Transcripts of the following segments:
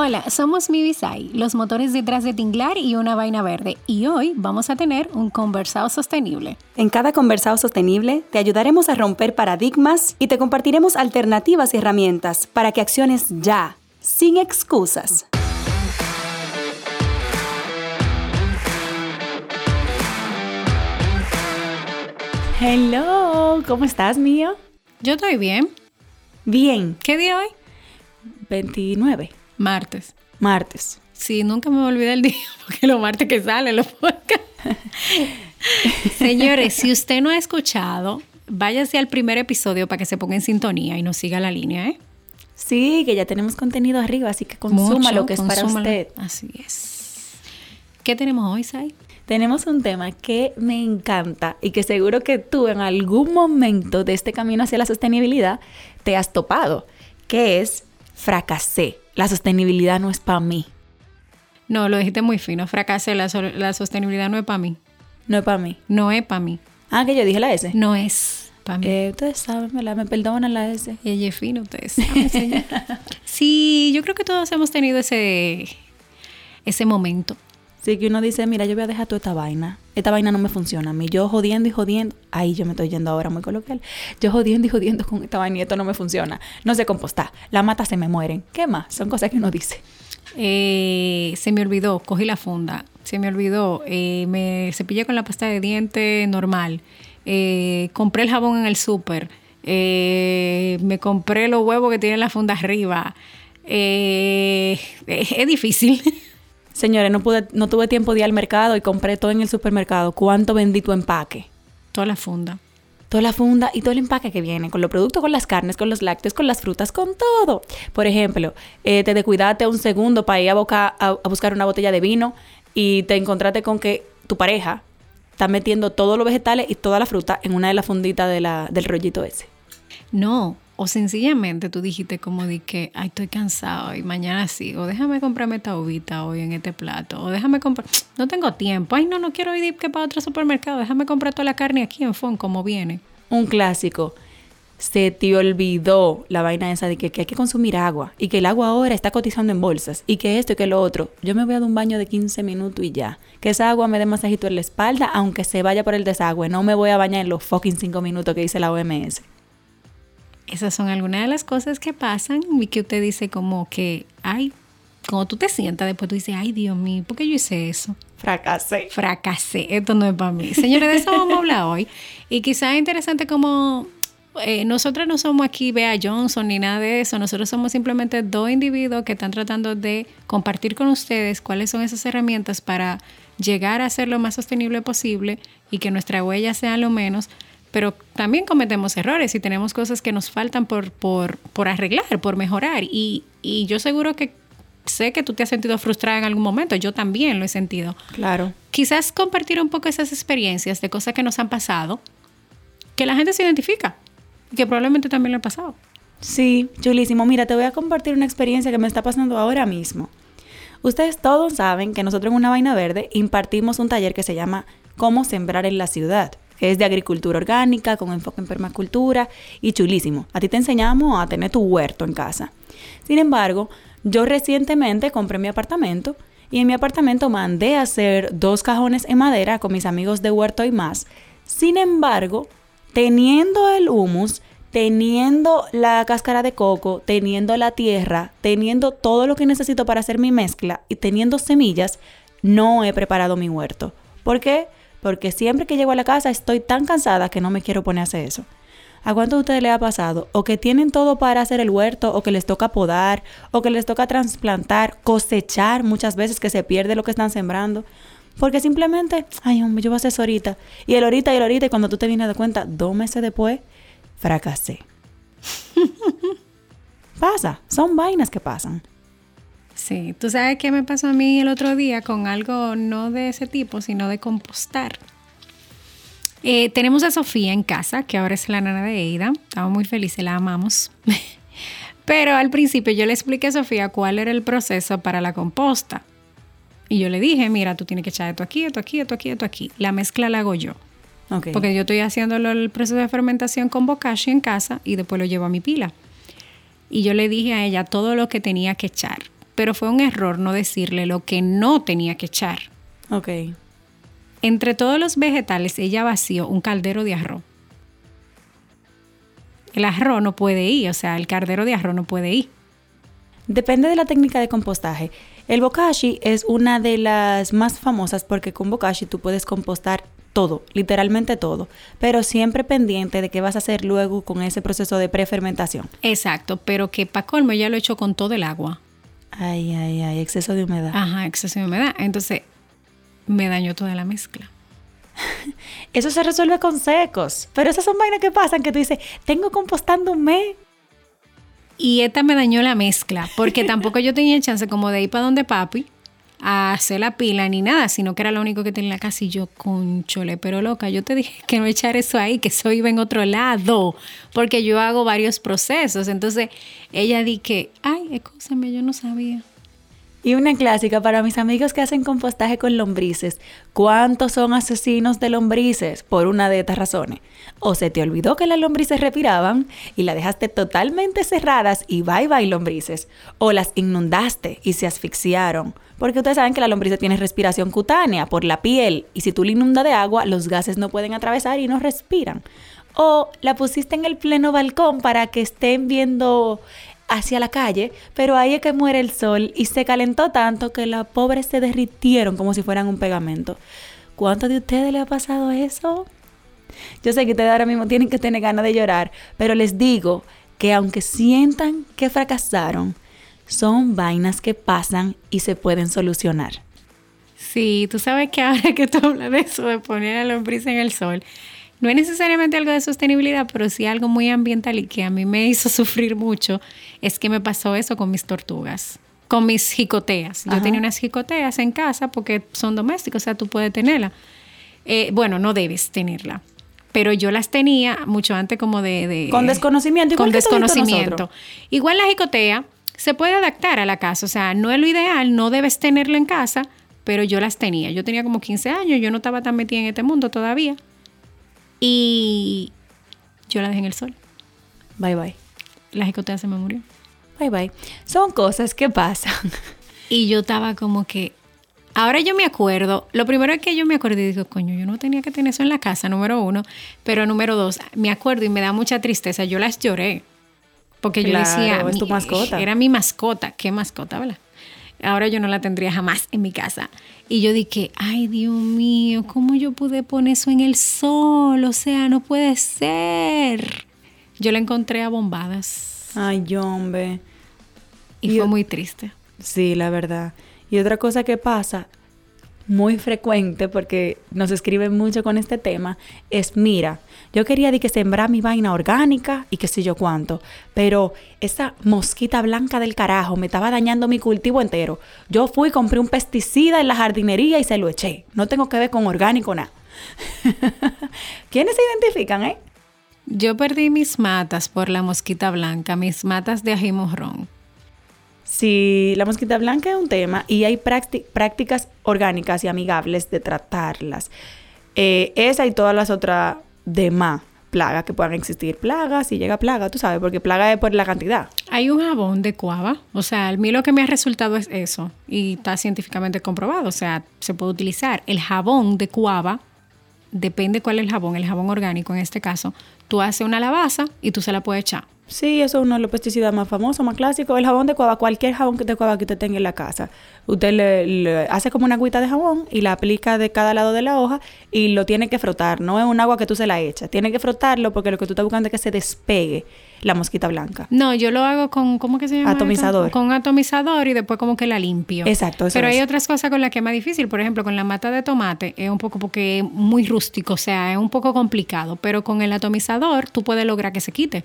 Hola, somos Mivisai, los motores detrás de Tinglar y una vaina verde, y hoy vamos a tener un conversado sostenible. En cada conversado sostenible te ayudaremos a romper paradigmas y te compartiremos alternativas y herramientas para que acciones ya, sin excusas. Hello, ¿cómo estás, mío? Yo estoy bien. Bien. ¿Qué día hoy? 29. Martes. Martes. Sí, nunca me olvidé el día, porque los martes que salen los podcasts. Señores, si usted no ha escuchado, váyase al primer episodio para que se ponga en sintonía y nos siga la línea, ¿eh? Sí, que ya tenemos contenido arriba, así que consuma lo que es para usted. Así es. ¿Qué tenemos hoy, Sai? Tenemos un tema que me encanta y que seguro que tú en algún momento de este camino hacia la sostenibilidad te has topado, que es fracasé la sostenibilidad no es para mí. No, lo dijiste muy fino. Fracasé, la, sostenibilidad no es para mí. No es para mí. No es para mí. Ah, que yo dije la S. No es para mí. Eh, ustedes saben, ¿verdad? Me perdonan la S. Ella es fino, ustedes saben, sí, yo creo que todos hemos tenido ese, ese momento. Que uno dice, mira, yo voy a dejar toda esta vaina. Esta vaina no me funciona a mí. Yo jodiendo y jodiendo. Ahí yo me estoy yendo ahora muy coloquial. Yo jodiendo y jodiendo con esta vaina y esto no me funciona. No sé compostar. La mata se me mueren. ¿Qué más? Son cosas que uno dice. Eh, se me olvidó, cogí la funda. Se me olvidó. Eh, me cepillé con la pasta de diente normal. Eh, compré el jabón en el súper. me compré los huevos que tienen la funda arriba. es difícil. Señores, no, pude, no tuve tiempo de ir al mercado y compré todo en el supermercado. ¿Cuánto vendí tu empaque? Toda la funda. Toda la funda y todo el empaque que viene, con los productos, con las carnes, con los lácteos, con las frutas, con todo. Por ejemplo, eh, te descuidaste un segundo para ir a, a, buscar una botella de vino y te encontraste con que tu pareja está metiendo todos los vegetales y toda la fruta en una de las funditas de la, del rollito ese. No, o sencillamente tú dijiste como di que, ay, estoy cansado y mañana sigo. Déjame comprarme esta uvita hoy en este plato. O déjame comprar, no tengo tiempo. Ay, no, no quiero ir que para otro supermercado. Déjame comprar toda la carne aquí en Fon como viene. Un clásico. Se te olvidó la vaina esa de que, que, hay que consumir agua y que el agua ahora está cotizando en bolsas y que esto y que lo otro. Yo me voy a dar un baño de 15 minutos y ya. Que esa agua me dé masajito en la espalda aunque se vaya por el desagüe. No me voy a bañar en los fucking 5 minutos que dice la OMS. Esas son algunas de las cosas que pasan y que usted dice como que, ay, como tú te sientas después, tú dices, ay, Dios mío, ¿por qué yo hice eso? Fracasé. Fracasé, esto no es para mí. Señores, de eso vamos a hablar hoy. Y quizás es interesante como eh, nosotros no somos aquí Bea Johnson ni nada de eso, nosotros somos simplemente dos individuos que están tratando de compartir con ustedes cuáles son esas herramientas para llegar a ser lo más sostenible posible y que nuestra huella sea lo menos pero también cometemos errores y tenemos cosas que nos faltan por, por, por arreglar, por mejorar. Y, y, yo seguro que sé que tú te has sentido frustrada en algún momento, yo también lo he sentido. Claro. Quizás compartir un poco esas experiencias de cosas que nos han pasado, que la gente se identifica, que probablemente también lo ha pasado. Sí, chulísimo. Mira, te voy a compartir una experiencia que me está pasando ahora mismo. Ustedes todos saben que nosotros en Una Vaina Verde impartimos un taller que se llama Cómo sembrar en la ciudad es de agricultura orgánica, con enfoque en permacultura y chulísimo. A ti te enseñamos a tener tu huerto en casa. Sin embargo, yo recientemente compré mi apartamento y en mi apartamento mandé a hacer dos cajones en madera con mis amigos de huerto y más. Sin embargo, teniendo el humus, teniendo la cáscara de coco, teniendo la tierra, teniendo todo lo que necesito para hacer mi mezcla y teniendo semillas, no he preparado mi huerto. ¿Por qué? Porque siempre que llego a la casa estoy tan cansada que no me quiero poner a hacer eso. ¿A cuántos de ustedes les ha pasado? O que tienen todo para hacer el huerto, o que les toca podar, o que les toca trasplantar, cosechar muchas veces que se pierde lo que están sembrando. Porque simplemente, ay, hombre, yo voy a hacer eso ahorita. Y el ahorita y el ahorita, y cuando tú te vienes de cuenta, dos meses después, fracasé. Pasa, son vainas que pasan. Sí, tú sabes qué me pasó a mí el otro día con algo no de ese tipo, sino de compostar. Eh, tenemos a Sofía en casa, que ahora es la nana de Eida. Estamos muy felices, la amamos. Pero al principio yo le expliqué a Sofía cuál era el proceso para la composta. Y yo le dije, mira, tú tienes que echar esto aquí, esto aquí, esto aquí, esto aquí. La mezcla la hago yo. Porque yo estoy haciendo el proceso de fermentación con bokashi en casa y después lo llevo a mi pila. Y yo le dije a ella todo lo que tenía que echar. Pero fue un error no decirle lo que no tenía que echar. Ok. Entre todos los vegetales, ella vació un caldero de arroz. El arroz no puede ir, o sea, el caldero de arroz no puede ir. Depende de la técnica de compostaje. El bokashi es una de las más famosas porque con bokashi tú puedes compostar todo, literalmente todo, pero siempre pendiente de qué vas a hacer luego con ese proceso de prefermentación. Exacto, pero que para colmo ella lo echó con todo el agua. Ay, ay, ay, exceso de humedad. Ajá, exceso de humedad. Entonces, me dañó toda la mezcla. Eso se resuelve con secos, pero esas son vainas que pasan que tú dices, tengo compostando un mes. Y esta me dañó la mezcla, porque tampoco yo tenía chance como de ir para donde papi a hacer la pila ni nada, sino que era lo único que tenía en la casa y yo, conchole, pero loca, yo te dije que no echar eso ahí, que eso iba en otro lado, porque yo hago varios procesos. Entonces ella di que, ay, escúchame, yo no sabía. Y una clásica para mis amigos que hacen compostaje con lombrices. ¿Cuántos son asesinos de lombrices? Por una de estas razones. O se te olvidó que las lombrices respiraban y las dejaste totalmente cerradas y bye bye lombrices. O las inundaste y se asfixiaron. Porque ustedes saben que la lombriz tiene respiración cutánea por la piel y si tú la inundas de agua, los gases no pueden atravesar y no respiran. O la pusiste en el pleno balcón para que estén viendo hacia la calle, pero ahí es que muere el sol y se calentó tanto que las pobres se derritieron como si fueran un pegamento. ¿Cuántos de ustedes le ha pasado eso? Yo sé que ustedes ahora mismo tienen que tener ganas de llorar, pero les digo que aunque sientan que fracasaron, son vainas que pasan y se pueden solucionar. Sí, tú sabes que ahora que tú hablas de eso, de poner a la lombriz en el sol, no es necesariamente algo de sostenibilidad, pero sí algo muy ambiental y que a mí me hizo sufrir mucho, es que me pasó eso con mis tortugas, con mis jicoteas. Yo Ajá. tenía unas jicoteas en casa porque son domésticas, o sea, tú puedes tenerla. Eh, bueno, no debes tenerla. Pero yo las tenía mucho antes como de... de- Con desconocimiento, igual Con que desconocimiento. Igual la jicotea se puede adaptar a la casa, o sea, no es lo ideal, no debes tenerla en casa, pero yo las tenía. Yo tenía como 15 años, yo no estaba tan metida en este mundo todavía. Y yo la dejé en el sol. Bye bye. La jicotea se me murió. Bye bye. Son cosas que pasan. Y yo estaba como que. Ahora yo me acuerdo. Lo primero es que yo me acuerdo y digo, coño, yo no tenía que tener eso en la casa, número uno. Pero número dos, me acuerdo y me da mucha tristeza. Yo las lloré. Porque yo Claro, decía. es tu mascota. Era mi mascota. ¿Qué mascota, verdad? Ahora yo no la tendría jamás en mi casa. Y yo dije, ay Dios mío, ¿cómo yo pude poner eso en el sol? O sea, no puede ser. Yo la encontré a bombadas. Ay, hombre. Y, Y fue muy triste. Sí, la verdad. Y otra cosa que pasa muy frecuente porque nos escriben mucho con este tema es mira, yo quería de que sembrar mi vaina orgánica y qué sé yo cuánto, pero esa mosquita blanca del carajo me estaba dañando mi cultivo entero. Yo fui compré un pesticida en la jardinería y se lo eché. No tengo que ver con orgánico nada. ¿Quiénes se identifican, eh? Yo perdí mis matas por la mosquita blanca, mis matas de ají morrón. Si la mosquita blanca es un tema y hay prácti- prácticas orgánicas y amigables de tratarlas, eh, esa y todas las otras demás plagas que puedan existir. Plagas, si llega plaga, tú sabes, porque plaga es por la cantidad. Hay un jabón de cuava, o sea, a mí lo que me ha resultado es eso, y está científicamente comprobado, o sea, se puede utilizar. El jabón de cuava, depende cuál es el jabón, el jabón orgánico en este caso, tú haces una lavaza y tú se la puedes echar. Sí, eso es uno de los pesticidas más famosos, más clásicos. El jabón de cuava, cualquier jabón que de cuava que usted tenga en la casa. Usted le, le hace como una agüita de jabón y la aplica de cada lado de la hoja y lo tiene que frotar. No es un agua que tú se la echas. Tiene que frotarlo porque lo que tú estás buscando es que se despegue la mosquita blanca. No, yo lo hago con, ¿cómo que se llama? esto? Atomizador. Con atomizador y después como que la limpio. Exacto, eso Pero hay otras cosas con las que es más difícil. Por ejemplo, con la mata de tomate es un poco porque es muy rústico, o sea, es un poco complicado. Pero con el atomizador tú puedes lograr que se quite.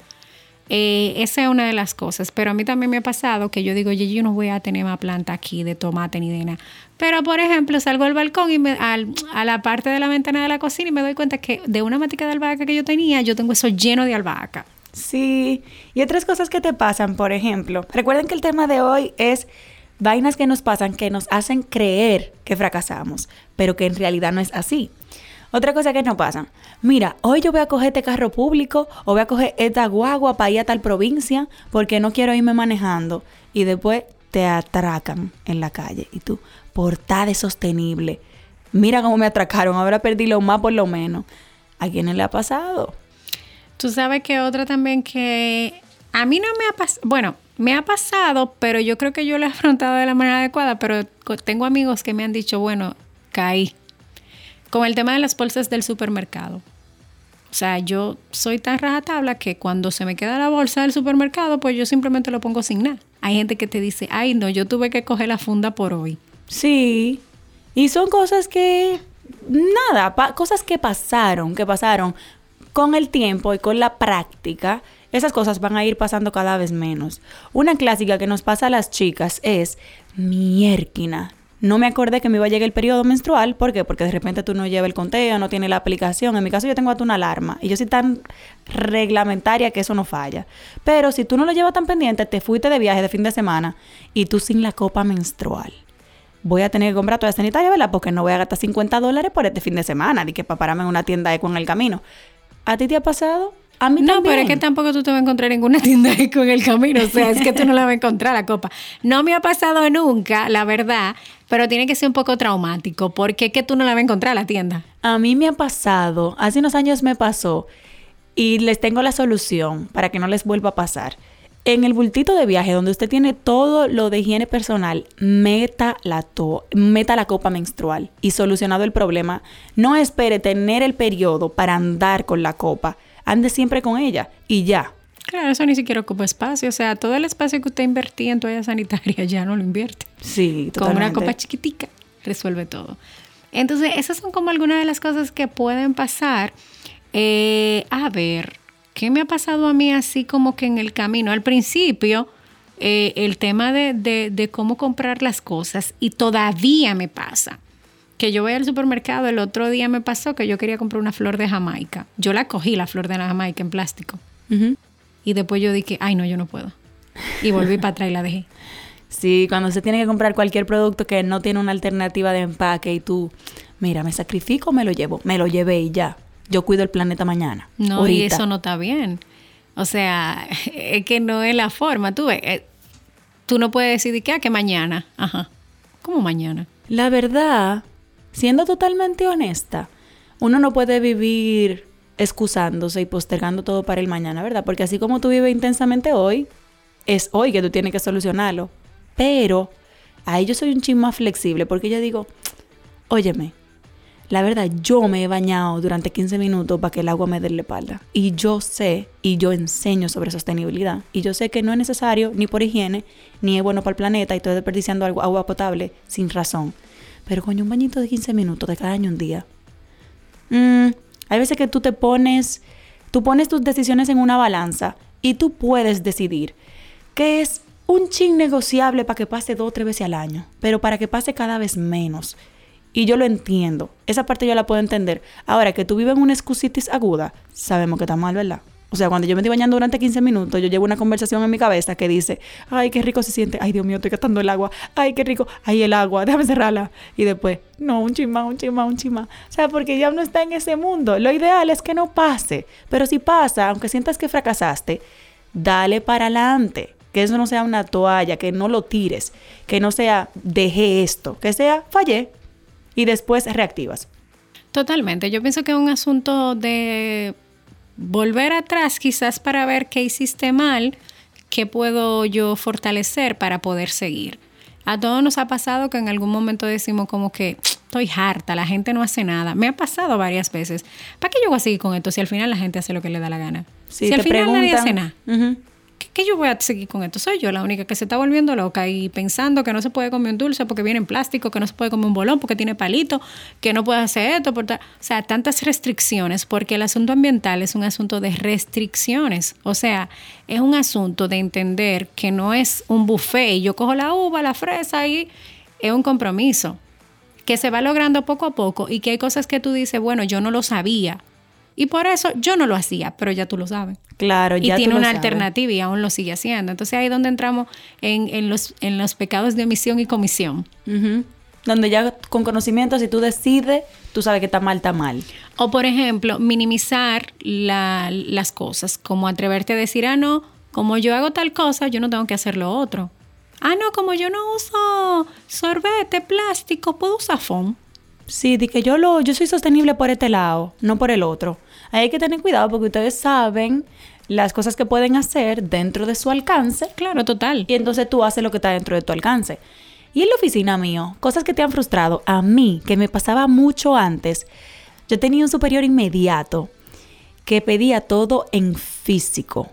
Eh, esa es una de las cosas. Pero a mí también me ha pasado que yo digo, oye, yo no voy a tener más planta aquí de tomate ni de nada. Pero, por ejemplo, salgo al balcón y me, al- a la parte de la ventana de la cocina y me doy cuenta que de una matica de albahaca que yo tenía, yo tengo eso lleno de albahaca. Sí, y otras cosas que te pasan, por ejemplo. Recuerden que el tema de hoy es vainas que nos pasan que nos hacen creer que fracasamos, pero que en realidad no es así. Otra cosa que nos pasa, mira, hoy yo voy a coger este carro público o voy a coger esta guagua para ir a tal provincia porque no quiero irme manejando y después te atracan en la calle y tú, por tal de sostenible, mira cómo me atracaron, ahora perdí lo más por lo menos. ¿A quién le ha pasado? Tú sabes que otra también que a mí no me ha pasado, bueno, me ha pasado, pero yo creo que yo lo he afrontado de la manera adecuada, pero tengo amigos que me han dicho, bueno, caí. Con el tema de las bolsas del supermercado. O sea, yo soy tan rajatabla que cuando se me queda la bolsa del supermercado, pues yo simplemente lo pongo sin nada. Hay gente que te dice, ay, no, yo tuve que coger la funda por hoy. Sí. Y son cosas que, nada, cosas que pasaron, que pasaron con el tiempo y con la práctica. Esas cosas van a ir pasando cada vez menos. Una clásica que nos pasa a las chicas es miérquina. No me acordé que me iba a llegar el periodo menstrual. ¿Por qué? Porque de repente tú no llevas el conteo, no tienes la aplicación. En mi caso yo tengo hasta una alarma. Y yo soy tan reglamentaria que eso no falla. Pero si tú no lo llevas tan pendiente, te fuiste de viaje de fin de semana y tú sin la copa menstrual voy a tener que comprar toda sanitaria, ¿verdad? Porque no voy a gastar 50 dólares por este fin de semana, ni que para pararme en una tienda eco en el camino. ¿A ti te ha pasado? A mí No, también. pero es que tampoco tú te vas a encontrar en ninguna tienda eco en el camino. O sea, es que tú no la vas a encontrar la copa. No me ha pasado nunca, la verdad, pero tiene que ser un poco traumático. porque es que tú no la vas a encontrar la tienda? A mí me ha pasado, hace unos años me pasó, y les tengo la solución para que no les vuelva a pasar. En el bultito de viaje, donde usted tiene todo lo de higiene personal, meta la, to- meta la copa menstrual y solucionado el problema. No espere tener el periodo para andar con la copa. Ande siempre con ella y ya. Claro, eso ni siquiera ocupa espacio. O sea, todo el espacio que usted invertía en toalla sanitaria ya no lo invierte. Sí, Con una totalmente. copa chiquitica resuelve todo. Entonces, esas son como algunas de las cosas que pueden pasar. Eh, a ver, ¿qué me ha pasado a mí así como que en el camino? Al principio, eh, el tema de, de- de cómo comprar las cosas y todavía me pasa. Que yo voy al supermercado, el otro día me pasó que yo quería comprar una flor de Jamaica. Yo la cogí, la flor de la Jamaica, en plástico. Y después yo dije, ay, no, yo no puedo. Y volví para atrás y la dejé. Sí, cuando se tiene que comprar cualquier producto que no tiene una alternativa de empaque y tú, mira, me sacrifico, me lo llevo, me lo llevé y ya. Yo cuido el planeta mañana. No, y eso no está bien. O sea, es que no es la forma. Tú ves, eh, tú no puedes decidir que, ah, que mañana. Ajá. ¿Cómo mañana? La verdad, siendo totalmente honesta, uno no puede vivir excusándose y postergando todo para el mañana, ¿verdad? Porque así como tú vives intensamente hoy, es hoy que tú tienes que solucionarlo. Pero ahí yo soy un chin más flexible porque yo digo, óyeme, la verdad, yo me he bañado durante 15 minutos para que el agua me dé la espalda. Y yo sé, y yo enseño sobre sostenibilidad. Y yo sé que no es necesario, ni por higiene, ni es bueno para el planeta, y estoy desperdiciando agua potable sin razón. Pero coño, un bañito de 15 minutos de cada año un día. Mm, hay veces que tú te pones, tú pones tus decisiones en una balanza y tú puedes decidir que es un chin negociable para que pase dos o tres veces al año, pero para que pase cada vez menos. Y yo lo entiendo. Esa parte yo la puedo entender. Ahora, que tú vives en una excusitis aguda, sabemos que está mal, ¿verdad? O sea, cuando yo me estoy bañando durante 15 minutos, yo llevo una conversación en mi cabeza que dice, ay, qué rico se siente, ay, Dios mío, estoy gastando el agua, ay, qué rico, ay, el agua, déjame cerrarla. Y después, no, un chima, un chima, un chima. O sea, porque ya uno está en ese mundo. Lo ideal es que no pase, pero si pasa, aunque sientas que fracasaste, dale para adelante. Que eso no sea una toalla, que no lo tires, que no sea dejé esto, que sea fallé y después reactivas. Totalmente. Yo pienso que es un asunto de volver atrás quizás para ver qué hiciste mal, qué puedo yo fortalecer para poder seguir. A todos nos ha pasado que en algún momento decimos como que estoy harta, la gente no hace nada. Me ha pasado varias veces. ¿Para qué yo voy a seguir con esto si al final la gente hace lo que le da la gana? Si, si al final nadie preguntan, hace nada. Ujú. ¿Qué, qué yo voy a seguir con esto? Soy yo la única que se está volviendo loca y pensando que no se puede comer un dulce porque viene en plástico, que no se puede comer un bolón porque tiene palito, que no puede hacer esto. O sea, tantas restricciones porque el asunto ambiental es un asunto de restricciones. O sea, es un asunto de entender que no es un buffet y yo cojo la uva, la fresa y es un compromiso. que se va logrando poco a poco y que hay cosas que tú dices, bueno, yo no lo sabía. Y por eso yo no lo hacía, pero ya tú lo sabes. Claro, Y ya tiene tú lo una sabes. alternativa y aún lo sigue haciendo. Entonces ahí es donde entramos en, en los, en los pecados de omisión y comisión. Donde ya con conocimiento, si tú decides, tú sabes que está mal, está mal. O por ejemplo, minimizar la- las cosas, como atreverte a decir, ah, no, como yo hago tal cosa, yo no tengo que hacer lo otro. Ah, no, como yo no uso sorbete, plástico, puedo usar foam. Sí, de que yo lo, yo soy sostenible por este lado, no por el otro. Hay que tener cuidado porque ustedes saben las cosas que pueden hacer dentro de su alcance Claro, total. y entonces tú haces lo que está dentro de tu alcance. Y en la oficina mío, cosas que te han frustrado, a mí, que me pasaba mucho antes, yo tenía un superior inmediato que pedía todo en físico,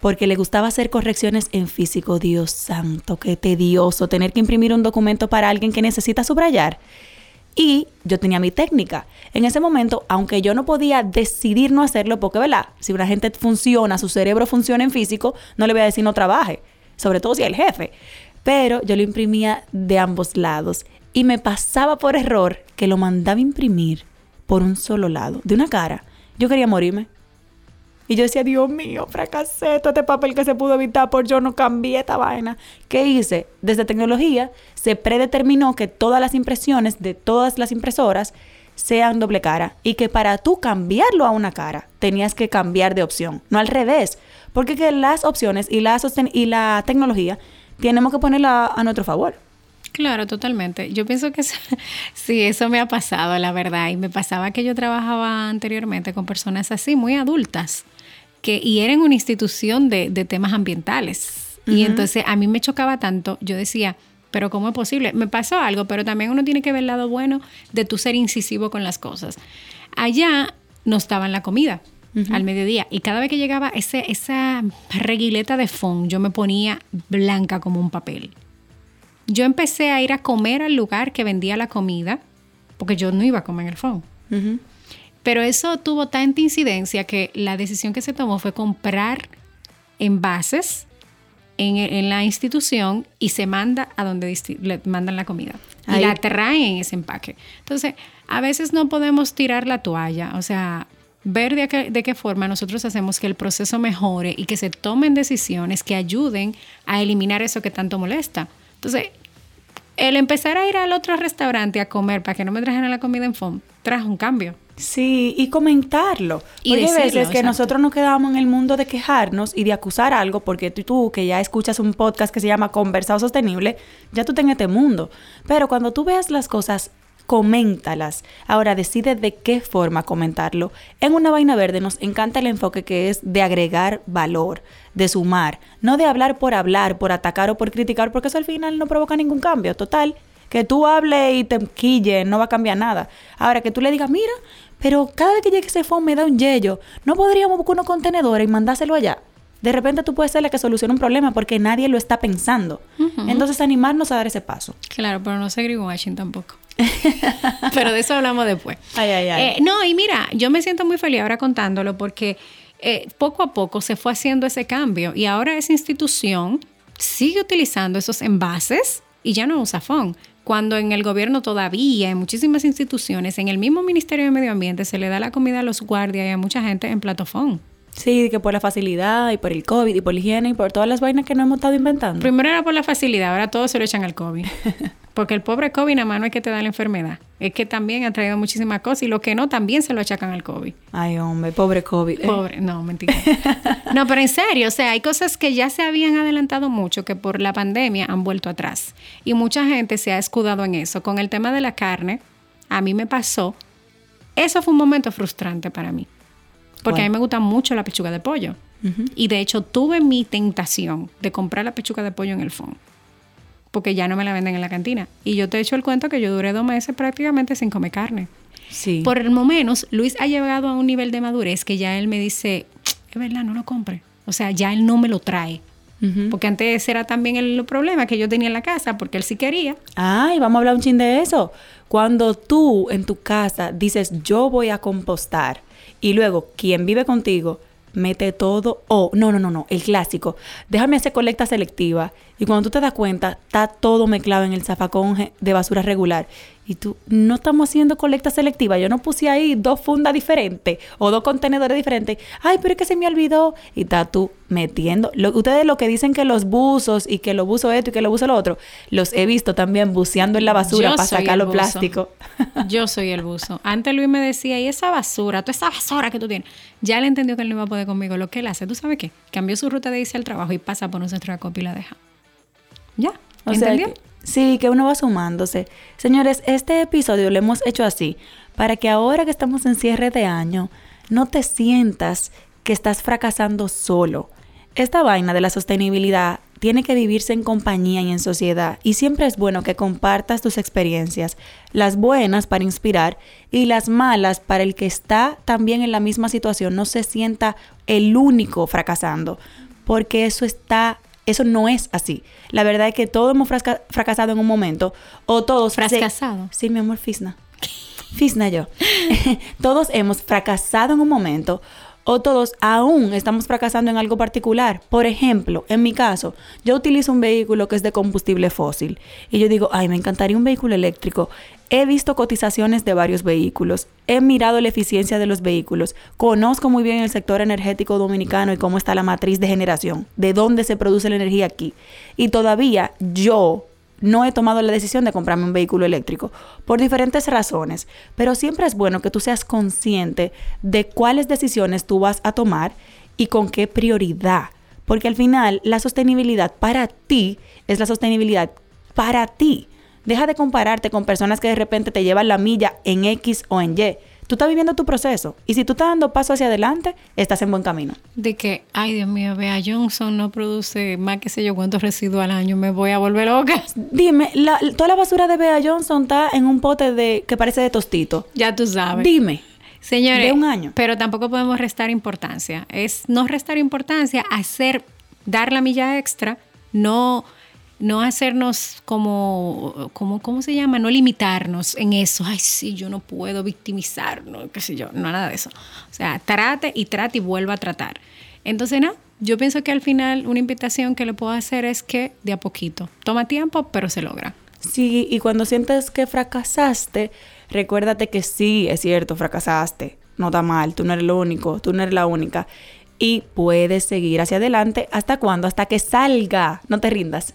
porque le gustaba hacer correcciones en físico. Dios santo, qué tedioso tener que imprimir un documento para alguien que necesita subrayar. Y yo tenía mi técnica. En ese momento, aunque yo no podía decidir no hacerlo, porque, ¿verdad? Si una gente funciona, su cerebro funciona en físico, no le voy a decir no trabaje, sobre todo si es el jefe. Pero yo lo imprimía de ambos lados y me pasaba por error que lo mandaba imprimir por un solo lado, de una cara. Yo quería morirme. Y yo decía, Dios mío, fracasé, todo este papel que se pudo evitar por yo no cambié esta vaina. ¿Qué hice? Desde tecnología se predeterminó que todas las impresiones de todas las impresoras sean doble cara y que para tú cambiarlo a una cara tenías que cambiar de opción, no al revés, porque que las opciones y la, y la tecnología tenemos que ponerla a nuestro favor. Claro, totalmente. Yo pienso que eso- sí, eso me ha pasado, la verdad. Y me pasaba que yo trabajaba anteriormente con personas así, muy adultas, que, y era en una institución de, de temas ambientales. Y entonces a mí me chocaba tanto, yo decía, pero ¿cómo es posible? Me pasó algo, pero también uno tiene que ver el lado bueno de tú ser incisivo con las cosas. Allá nos daban la comida al mediodía y cada vez que llegaba ese, esa reguileta de fond, yo me ponía blanca como un papel. Yo empecé a ir a comer al lugar que vendía la comida, porque yo no iba a comer en el phone. Ujú. Pero eso tuvo tanta incidencia que la decisión que se tomó fue comprar envases en, en la institución y se manda a donde le mandan la comida. Y la traen en ese empaque. Entonces, a veces no podemos tirar la toalla, o sea, ver de qué, de qué forma nosotros hacemos que el proceso mejore y que se tomen decisiones que ayuden a eliminar eso que tanto molesta. Entonces, el empezar a ir al otro restaurante a comer para que no me trajeran la comida en FOM trajo un cambio. Sí, y comentarlo. Y porque hay decirlo, veces que exacto. nosotros nos quedamos en el mundo de quejarnos y de acusar algo, porque tú, tú, que ya escuchas un podcast que se llama Conversado Sostenible, ya tú estás en este mundo. Pero cuando tú veas las cosas, coméntalas. Ahora decide de qué forma comentarlo. En una vaina verde nos encanta el enfoque que es de agregar valor, de sumar, no de hablar por hablar, por atacar o por criticar, porque eso al final no provoca ningún cambio. Total, que tú hables y te quille, no va a cambiar nada. Ahora que tú le digas, mira, pero cada vez que llegue ese phone me da un yello, no podríamos buscar unos contenedores y mandárselo allá. De repente tú puedes ser la que solucione un problema porque nadie lo está pensando. Entonces animarnos a dar ese paso. Claro, pero no se greenwashing tampoco. pero de eso hablamos después. Ay, ay, ay. Eh, no, y mira, yo me siento muy feliz ahora contándolo porque eh, poco a poco se fue haciendo ese cambio y ahora esa institución sigue utilizando esos envases y ya no usa phone. Cuando en el gobierno todavía, en muchísimas instituciones, en el mismo Ministerio de Medio Ambiente, se le da la comida a los guardias y a mucha gente en platofón. Sí, que por la facilidad y por el COVID y por la higiene y por todas las vainas que no hemos estado inventando. Primero era por la facilidad, ahora todos se lo echan al COVID. Porque el pobre COVID nada más no es que te da la enfermedad, es que también ha traído muchísimas cosas y lo que no también se lo achacan al COVID. Ay, hombre, pobre COVID. eh. Pobre, no, mentira. No, pero en serio, o sea, hay cosas que ya se habían adelantado mucho que por la pandemia han vuelto atrás. Y mucha gente se ha escudado en eso. Con el tema de la carne, a mí me pasó. Eso fue un momento frustrante para mí. Porque a mí me gusta mucho la pechuga de pollo. Y de hecho tuve mi tentación de comprar la pechuga de pollo en el fondo. Porque ya no me la venden en la cantina. Y yo te he hecho el cuento que yo duré dos meses prácticamente sin comer carne. Sí. Por el menos, Luis ha llegado a un nivel de madurez que ya él me dice, es verdad, no lo compre. O sea, ya él no me lo trae. Porque antes era también el problema que yo tenía en la casa, porque él sí quería. Ay, vamos a hablar un chin de eso. Cuando tú en tu casa dices yo voy a compostar y luego quien vive contigo mete todo o no, no, no, no, el clásico. Déjame hacer colecta selectiva. Y cuando tú te das cuenta está todo mezclado en el zafacón de basura regular Y tú, no estamos haciendo colecta selectiva. Yo no puse ahí dos fundas diferentes o dos contenedores diferentes. Ay, pero es que se me olvidó. Y está tú metiendo. ustedes lo que dicen que los buzos y que lo buzo esto y que lo buzo lo otro, los he visto también buceando en la basura para sacar los plásticos. Yo soy el buzo. Antes Luis me decía, y esa basura, toda esa basura que tú tienes. Ya le entendió que él no iba a poder conmigo. Lo que él hace, ¿tú sabes qué? Cambió su ruta de irse al trabajo y pasa por un centro de acopio y la deja. ¿Ya? ¿Entendió? Sí, que uno va sumándose. Señores, este episodio lo hemos hecho así, para que ahora que estamos en cierre de año, no te sientas que estás fracasando solo. Esta vaina de la sostenibilidad tiene que vivirse en compañía y en sociedad, y siempre es bueno que compartas tus experiencias, las buenas para inspirar y las malas para el que está también en la misma situación no se sienta el único fracasando, porque eso está eso no es así. La verdad es que todos hemos fracasado en un momento. O todos... ¿Fracasado? Sí, mi amor, Fisna. Fisna yo. todos hemos fracasado en un momento o todos aún estamos fracasando en algo particular. Por ejemplo, en mi caso, yo utilizo un vehículo que es de combustible fósil y yo digo, ay, me encantaría un vehículo eléctrico. He visto cotizaciones de varios vehículos, he mirado la eficiencia de los vehículos, conozco muy bien el sector energético dominicano y cómo está la matriz de generación, de dónde se produce la energía aquí. Y todavía yo no he tomado la decisión de comprarme un vehículo eléctrico por diferentes razones, pero siempre es bueno que tú seas consciente de cuáles decisiones tú vas a tomar y con qué prioridad, porque al final la sostenibilidad para ti es la sostenibilidad para ti. Deja de compararte con personas que de repente te llevan la milla en X o en Y Tú estás viviendo tu proceso. Y si tú estás dando paso hacia adelante, estás en buen camino. De que, ay Dios mío, Bea Johnson no produce más que sé yo cuántos residuos al año, me voy a volver loca. Dime, toda la basura de Bea Johnson está en un pote de que parece de tostito. Ya tú sabes. Dime. Señores, de un año. Pero tampoco podemos restar importancia. Es no restar importancia, hacer, dar la milla extra, no no hacernos como, como, ¿cómo se llama? No limitarnos en eso. Ay, sí, yo no puedo victimizarnos, qué sé yo. No, nada de eso. O sea, trate y trate y vuelva a tratar. Entonces, no, yo pienso que al final una invitación que le puedo hacer es que de a poquito. Toma tiempo, pero se logra. Sí, y cuando sientes que fracasaste, recuérdate que sí, es cierto, fracasaste. No está mal, tú no eres lo único, tú no eres la única. Y puedes seguir hacia adelante. ¿Hasta cuándo? Hasta que salga. No te rindas.